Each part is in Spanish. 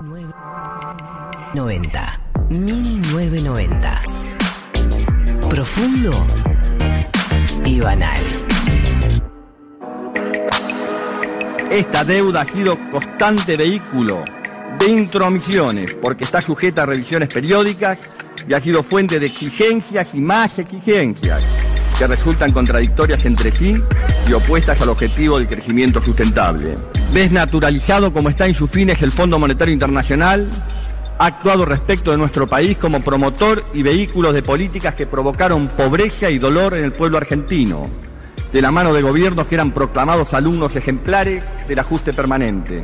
90. 1990. Profundo y banal. Esta deuda ha sido constante vehículo de intromisiones porque está sujeta a revisiones periódicas y ha sido fuente de exigencias y más exigencias que resultan contradictorias entre sí y opuestas al objetivo del crecimiento sustentable. Desnaturalizado como está en sus fines el Fondo Monetario Internacional, ha actuado respecto de nuestro país como promotor y vehículo de políticas que provocaron pobreza y dolor en el pueblo argentino, de la mano de gobiernos que eran proclamados alumnos ejemplares del ajuste permanente.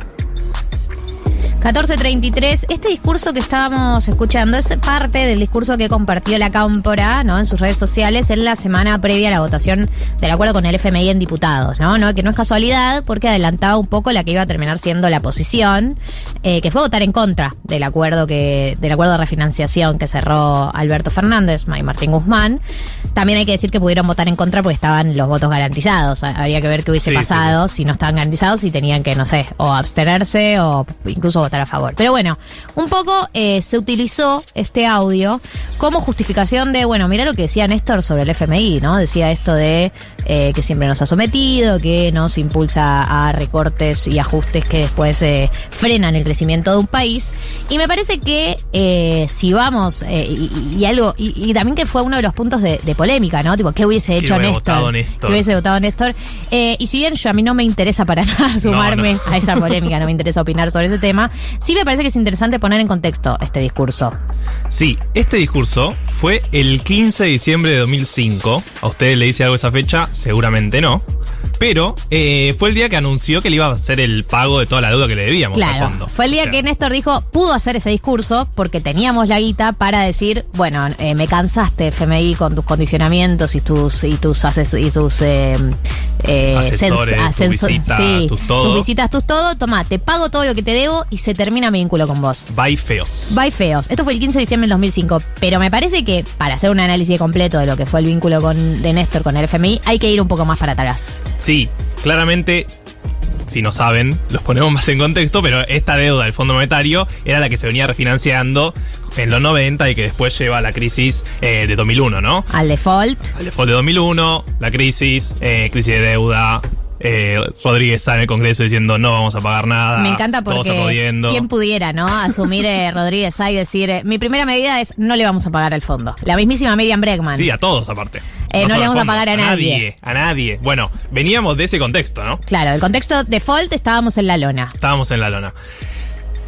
1433, este discurso que estábamos escuchando es parte del discurso que compartió la Cámpora ¿no? en sus redes sociales en la semana previa a la votación del acuerdo con el FMI en diputados, ¿no? ¿no? Que no es casualidad porque adelantaba un poco la que iba a terminar siendo la posición, eh, que fue votar en contra del acuerdo que, del acuerdo de refinanciación que cerró Alberto Fernández y Martín Guzmán. También hay que decir que pudieron votar en contra porque estaban los votos garantizados. Habría que ver qué hubiese Sí, sí, pasado si no estaban garantizados y tenían que, no sé, o abstenerse o incluso votar a favor. Pero bueno, un poco eh, se utilizó este audio como justificación de, bueno, mira lo que decía Néstor sobre el FMI, ¿no? Decía esto de eh, que siempre nos ha sometido, que nos impulsa a recortes y ajustes que después eh, frenan el crecimiento de un país. Y me parece que eh, si vamos, y, y algo, y, y también que fue uno de los puntos de, de polémica, ¿no? Tipo, ¿qué hubiese hecho Néstor? Néstor? ¿Qué hubiese votado Néstor? Y si bien yo a mí no me interesa para nada sumarme no. a esa polémica, no me interesa opinar sobre ese tema, sí me parece que es interesante poner en contexto este discurso. Sí, este discurso fue el 15 de diciembre de 2005. A ustedes le dice algo esa fecha, seguramente no. Pero eh, fue el día que anunció que le iba a hacer el pago de toda la deuda que le debíamos al Claro, fondo. fue el día O sea, que Néstor dijo, pudo hacer ese discurso porque teníamos la guita para decir, bueno, eh, me cansaste FMI con tus condicionamientos y tus y tus ases- y tus eh, eh, Asesores, sens- tus visitas, tus todo. tus visitas, tus todo, toma, te pago todo lo que te debo y se termina mi vínculo con vos. Bye feos. Bye feos. Esto fue el 15 de diciembre del 2005, pero me parece que para hacer un análisis completo de lo que fue el vínculo con, de Néstor con el FMI hay que ir un poco más para atrás. Sí, claramente, si no saben, los ponemos más en contexto, pero esta deuda del Fondo Monetario era la que se venía refinanciando en los 90 y que después lleva a la crisis eh, de 2001, ¿no? Al default, Al default de 2001, la crisis, eh, crisis de deuda. eh, Rodríguez está en el Congreso diciendo no vamos a pagar nada. Me encanta porque quién pudiera, ¿no? Asumir eh, Rodríguez A y decir, mi primera medida es no le vamos a pagar al fondo. La mismísima Miriam Bregman. Sí, a todos aparte. Eh, no le vamos a pagar a nadie. A nadie. Bueno, veníamos de ese contexto, ¿no? Claro, el contexto default estábamos en la lona. Estábamos en la lona.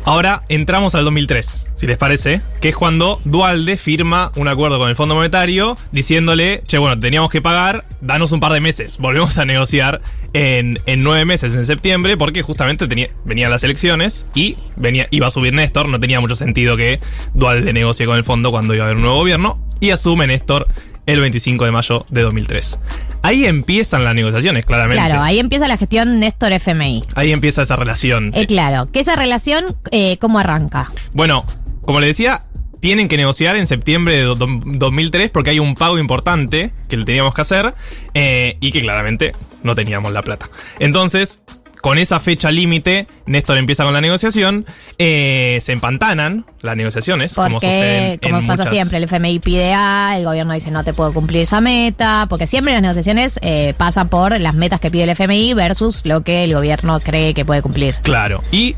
Ahora entramos al 2003, si les parece, que es cuando Dualde firma un acuerdo con el Fondo Monetario diciéndole, che, bueno, teníamos que pagar, danos un par de meses, volvemos a negociar en, en nueve meses, en septiembre, porque justamente tenía, venían las elecciones y venía, iba a subir Néstor, no tenía mucho sentido que Dualde negocie con el fondo cuando iba a haber un nuevo gobierno, y asume Néstor el 25 de mayo de 2003. Ahí empiezan las negociaciones, claramente. Claro, ahí empieza la gestión Néstor FMI. Ahí empieza esa relación. Eh, claro, que esa relación, eh, ¿cómo arranca? Bueno, como le decía, tienen que negociar en septiembre de do- 2003 porque hay un pago importante que le teníamos que hacer eh, y que claramente no teníamos la plata. Entonces, con esa fecha límite, Néstor empieza con la negociación, eh, se empantanan las negociaciones, como sucede Porque, en como pasa muchas- siempre, el FMI pide A, el gobierno dice no te puedo cumplir esa meta, porque siempre las negociaciones eh, pasan por las metas que pide el FMI versus lo que el gobierno cree que puede cumplir. Claro. Y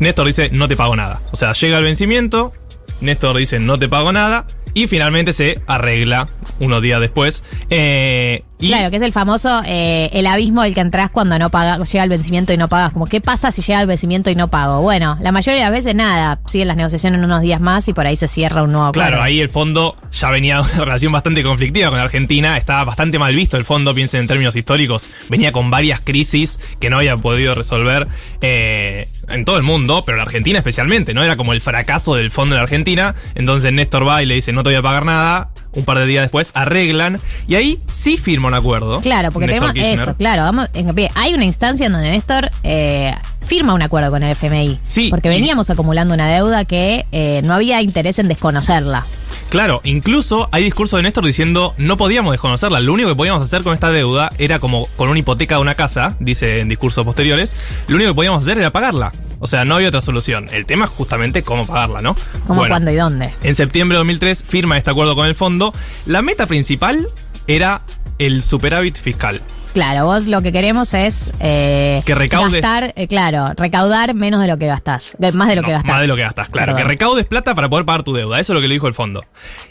Néstor dice, no te pago nada. O sea, llega el vencimiento, Néstor dice, no te pago nada. Y finalmente se arregla unos días después. Eh, y Claro, que es el famoso eh, el abismo del que entras cuando no pagas, llega el vencimiento y no pagas. Como, ¿qué pasa si llega el vencimiento y no pago? Bueno, la mayoría de las veces nada, siguen las negociaciones unos días más y por ahí se cierra un nuevo acuerdo. Claro, ahí el fondo ya venía de una relación bastante conflictiva con Argentina, estaba bastante mal visto el fondo, piensen en términos históricos, venía con varias crisis que no había podido resolver eh, en todo el mundo, pero en Argentina especialmente, ¿no? Era como el fracaso del fondo en Argentina, entonces Néstor va y le dice no te voy a pagar nada, un par de días después arreglan y ahí sí firma un acuerdo. Claro, porque Néstor tenemos Kirchner. eso, claro. Vamos, en pie. hay una instancia en donde Néstor eh, firma un acuerdo con el FMI. Sí, Porque y- veníamos acumulando una deuda que eh, no había interés en desconocerla. Claro, incluso hay discurso de Néstor diciendo no podíamos desconocerla, lo único que podíamos hacer con esta deuda era como con una hipoteca de una casa, dice en discursos posteriores, lo único que podíamos hacer era pagarla. O sea, no había otra solución. El tema es justamente cómo pagarla, ¿no? ¿Cómo, Bueno, cuándo y dónde? En septiembre de 2003 firma este acuerdo con el fondo. La meta principal era el superávit fiscal. Claro, vos lo que queremos es eh, Que recaudes- gastar, eh, claro, recaudar menos de lo que gastás, de- más de lo No, que gastás. Más de lo que gastas, claro. Perdón. Que recaudes plata para poder pagar tu deuda. Eso es lo que le dijo el fondo.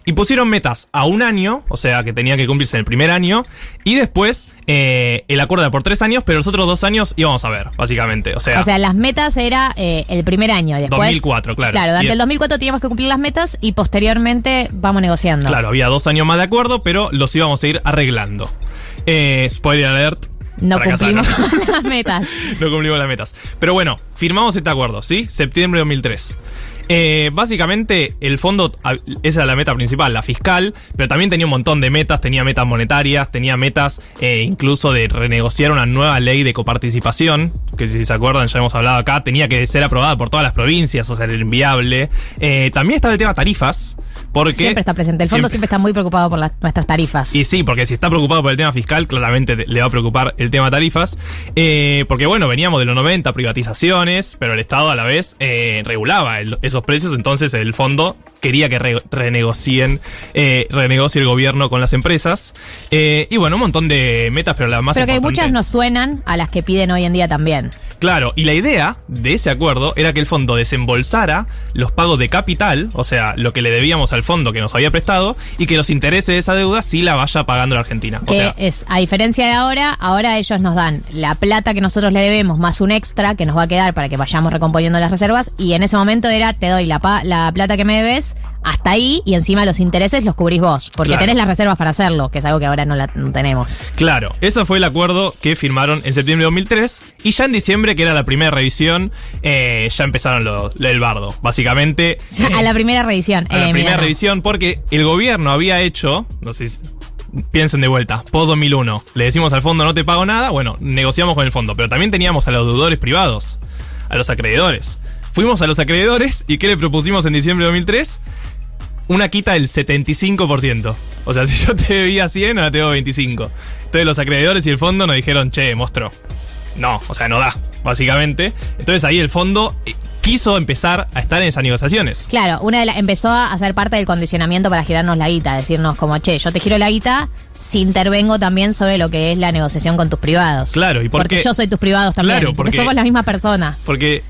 Y pusieron metas a un año, o sea, que tenía que cumplirse en el primer año. Y después eh, el acuerdo era por tres años, pero los otros dos años íbamos a ver, básicamente. O sea, O sea, las metas era el primer año y después. 2004, claro. Claro, durante el 2004 teníamos que cumplir las metas y posteriormente vamos negociando. claro, había dos años más de acuerdo, pero los íbamos a ir arreglando. Eh, spoiler alert. No cumplimos las metas. no cumplimos las metas. Pero bueno, firmamos este acuerdo, ¿sí? Septiembre de 2003. Eh, básicamente, el fondo, a- esa era la meta principal, la fiscal, pero también tenía un montón de metas, tenía metas monetarias, tenía metas eh, incluso de renegociar una nueva ley de coparticipación, que si se acuerdan ya hemos hablado acá, tenía que ser aprobada por todas las provincias, o sea, era inviable. Eh, también estaba el tema tarifas, porque... Siempre está presente. El fondo siempre, está muy preocupado por las- nuestras tarifas. Y sí, porque si está preocupado por el tema fiscal, claramente le va a preocupar el tema tarifas. Eh, porque bueno, veníamos de los 90, privatizaciones, pero el Estado a la vez eh, regulaba el- esos precios, entonces el fondo quería que re- renegocien, eh, renegocie el gobierno con las empresas. Y bueno, un montón de metas, pero la más Pero que muchas nos suenan a las que piden hoy en día también. Claro, y la idea de ese acuerdo era que el fondo desembolsara los pagos de capital, o sea, lo que le debíamos al fondo que nos había prestado, y que los intereses de esa deuda sí la vaya pagando la Argentina. O Que sea, es, a diferencia de ahora, ahora ellos nos dan la plata que nosotros le debemos más un extra que nos va a quedar para que vayamos recomponiendo las reservas. Y en ese momento era, te doy la, pa- la plata que me debes hasta ahí y encima los intereses los cubrís vos. Porque Claro. tenés las reservas para hacerlo, que es algo que ahora no, la, no tenemos. Claro, eso fue el acuerdo que firmaron en septiembre de 2003 y ya en diciembre, que era la primera revisión, eh, ya empezaron lo, lo del bardo. Básicamente... Ya, eh, a la primera revisión. a la eh, primera revisión porque el gobierno había hecho, no sé si... Piensen de vuelta, post 2001. Le decimos al fondo no te pago nada, bueno, negociamos con el fondo, pero también teníamos a los deudores privados, a los acreedores. Fuimos a los acreedores y ¿qué le propusimos en diciembre de 2003? Una quita del 75%. O sea, si yo te debía 100, ahora te debo 25. Entonces los acreedores y el fondo nos dijeron, che, monstruo. No, o sea, no da, básicamente. Entonces ahí el fondo eh, quiso empezar a estar en esas negociaciones. Claro, una de empezó a hacer parte del condicionamiento para girarnos la guita, decirnos como, che, yo te giro la guita si intervengo también sobre lo que es la negociación con tus privados. Claro, ¿y por Porque qué? yo soy tus privados también. Claro, porque porque- somos la misma persona. Porque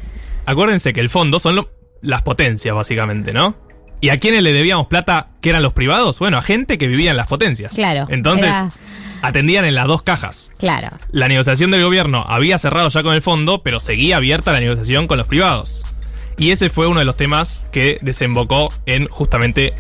acuérdense que el fondo son lo- las potencias, básicamente, ¿no? ¿Y a quiénes le debíamos plata que eran los privados? Bueno, a gente que vivía en las potencias. Claro, Entonces, era- atendían en las dos cajas. Claro. La negociación del gobierno había cerrado ya con el fondo, pero seguía abierta la negociación con los privados. Y ese fue uno de los temas que desembocó en justamente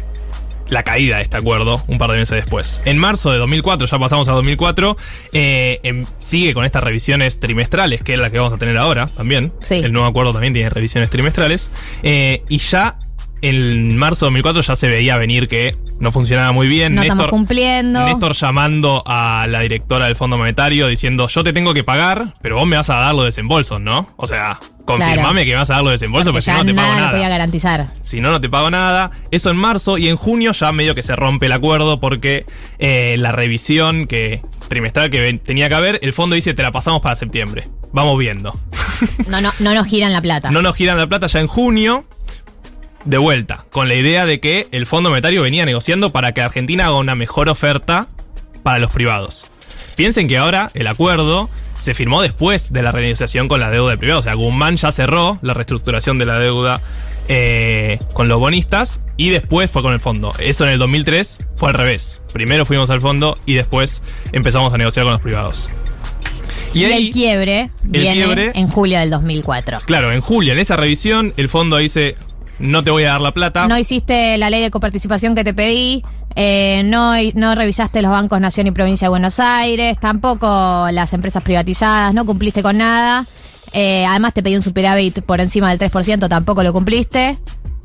la caída de este acuerdo un par de meses después. En marzo de 2004, ya pasamos a 2004, eh, em- sigue con estas revisiones trimestrales, que es la que vamos a tener ahora también. Sí. El nuevo acuerdo también tiene revisiones trimestrales. eh, y ya en marzo de 2004 ya se veía venir que no funcionaba muy bien. No estamos Néstor- cumpliendo. Néstor llamando a la directora del Fondo Monetario diciendo, yo te tengo que pagar, pero vos me vas a dar los desembolsos, ¿no? O sea, confirmame Claro. que me vas a dar los desembolsos, Porque porque si no, no te pago nada le podía nada. garantizar. Si no, no te pago nada. Eso en marzo y en junio ya medio que se rompe el acuerdo porque eh, la revisión que trimestral que tenía que haber, el fondo dice te la pasamos para septiembre. Vamos viendo. No, no, no nos giran la plata. No nos giran la plata ya en junio. De vuelta, con la idea de que el Fondo Monetario venía negociando para que Argentina haga una mejor oferta para los privados. Piensen que ahora el acuerdo se firmó después de la renegociación con la deuda de privados. O sea, Guzmán ya cerró la reestructuración de la deuda eh, con los bonistas y después fue con el fondo. Eso en el 2003 fue al revés. Primero fuimos al fondo y después empezamos a negociar con los privados. y ahí- el quiebre el viene quiebre- en julio del 2004. Claro, en julio, en esa revisión, el fondo dice, no te voy a dar la plata. No hiciste la ley de coparticipación que te pedí. eh, no, revisaste los bancos Nación y Provincia de Buenos Aires, tampoco las empresas privatizadas, no cumpliste con nada. eh, además te pedí un superávit por encima del 3%, tampoco lo cumpliste.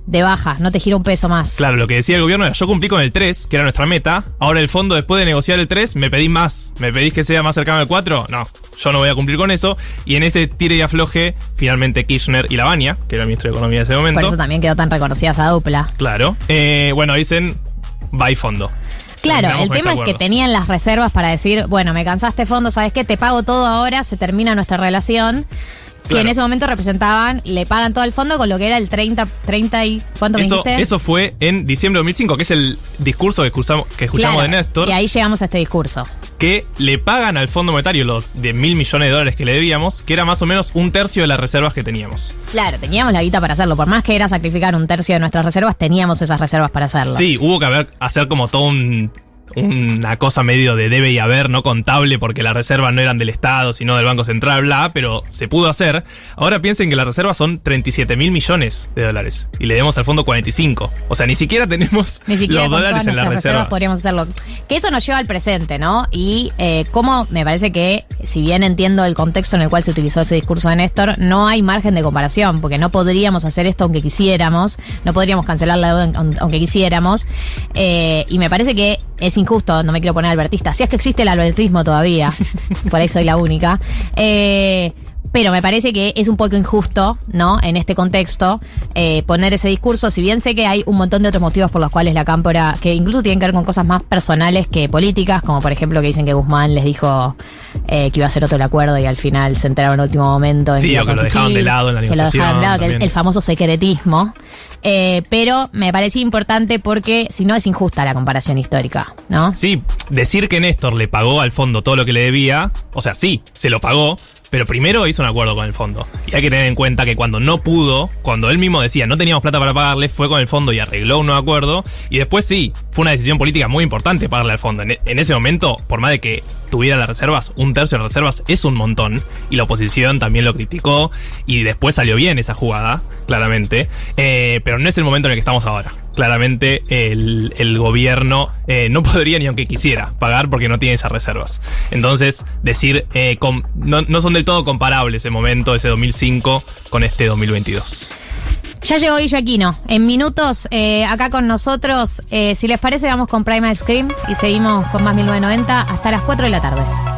De baja, no te giro un peso más. Claro, lo que decía el gobierno era, yo cumplí con el 3, que era nuestra meta. Ahora el fondo, después de negociar el 3, me pedís más. ¿Me pedís que sea más cercano al 4? No, yo no voy a cumplir con eso. Y en ese tire y afloje, finalmente Kirchner y Lavagna, que era el ministro de Economía en ese momento. Por eso también quedó tan reconocida esa dupla. Claro. Eh, bueno, dicen, bye fondo. Claro, el tema este es que tenían las reservas para decir, bueno, me cansaste fondo, ¿sabes qué? Te pago todo ahora, se termina nuestra relación. Que en ese momento representaban, le pagan todo el fondo con lo que era el 30, 30 y... ¿Cuánto me Eso, dijiste? eso fue en diciembre de 2005, que es el discurso que escuchamos, que escuchamos Claro, de Néstor, Y ahí llegamos a este discurso. que le pagan al Fondo Monetario los de mil millones de dólares que le debíamos, que era más o menos un tercio de las reservas que teníamos. Claro, teníamos la guita para hacerlo. Por más que era sacrificar un tercio de nuestras reservas, teníamos esas reservas para hacerlo. Sí, hubo que haber, hacer como todo un una cosa medio de debe y haber, no contable, porque las reservas no eran del Estado, sino del Banco Central, bla, pero se pudo hacer. Ahora piensen que las reservas son 37 mil millones de dólares y le debemos al fondo 45. O sea, ni siquiera tenemos Ni siquiera los con dólares en las reservas reservas. podríamos hacerlo. Que eso nos lleva al presente, ¿no? Y eh, cómo me parece que, si bien entiendo el contexto en el cual se utilizó ese discurso de Néstor, no hay margen de comparación, porque no podríamos hacer esto aunque quisiéramos, no podríamos cancelar la deuda aun- aunque quisiéramos. Eh, y me parece que es injusto, no me quiero poner albertista, si es que existe el albertismo todavía, por ahí soy la única. Eh, pero me parece que es un poco injusto, ¿no? En este contexto, eh, poner ese discurso. Si bien sé que hay un montón de otros motivos por los cuales la cámpora, que incluso tienen que ver con cosas más personales que políticas, como por ejemplo que dicen que Guzmán les dijo eh, que iba a hacer otro el acuerdo y al final se enteraron en el último momento. En Sí, o que lo dejaron de lado en la que lo dejaron de lado, negociación que el, famoso secretismo. Eh, pero me parecía importante porque si no es injusta la comparación histórica, ¿no? Sí, decir que Néstor le pagó al fondo todo lo que le debía, o sea, sí, se lo pagó, pero primero hizo un acuerdo con el fondo. Y hay que tener en cuenta que cuando no pudo, cuando él mismo decía no teníamos plata para pagarle, fue con el fondo y arregló un nuevo acuerdo. Y después sí, fue una decisión política muy importante pagarle al fondo. En, en ese momento, por más de que tuviera las reservas, un tercio de las reservas es un montón. Y la oposición también lo criticó. Y después salió bien esa jugada, claramente. Eh, pero no es el momento en el que estamos ahora. Claramente el, el gobierno eh, no podría ni aunque quisiera pagar porque no tiene esas reservas. Entonces, decir, eh, no, no son del todo comparables ese momento, ese 2005, con este 2022. Ya llegó Guillo. En minutos, eh, acá con nosotros. Eh, si les parece, vamos con Primal Scream y seguimos con más 1990 hasta las 4 de la tarde.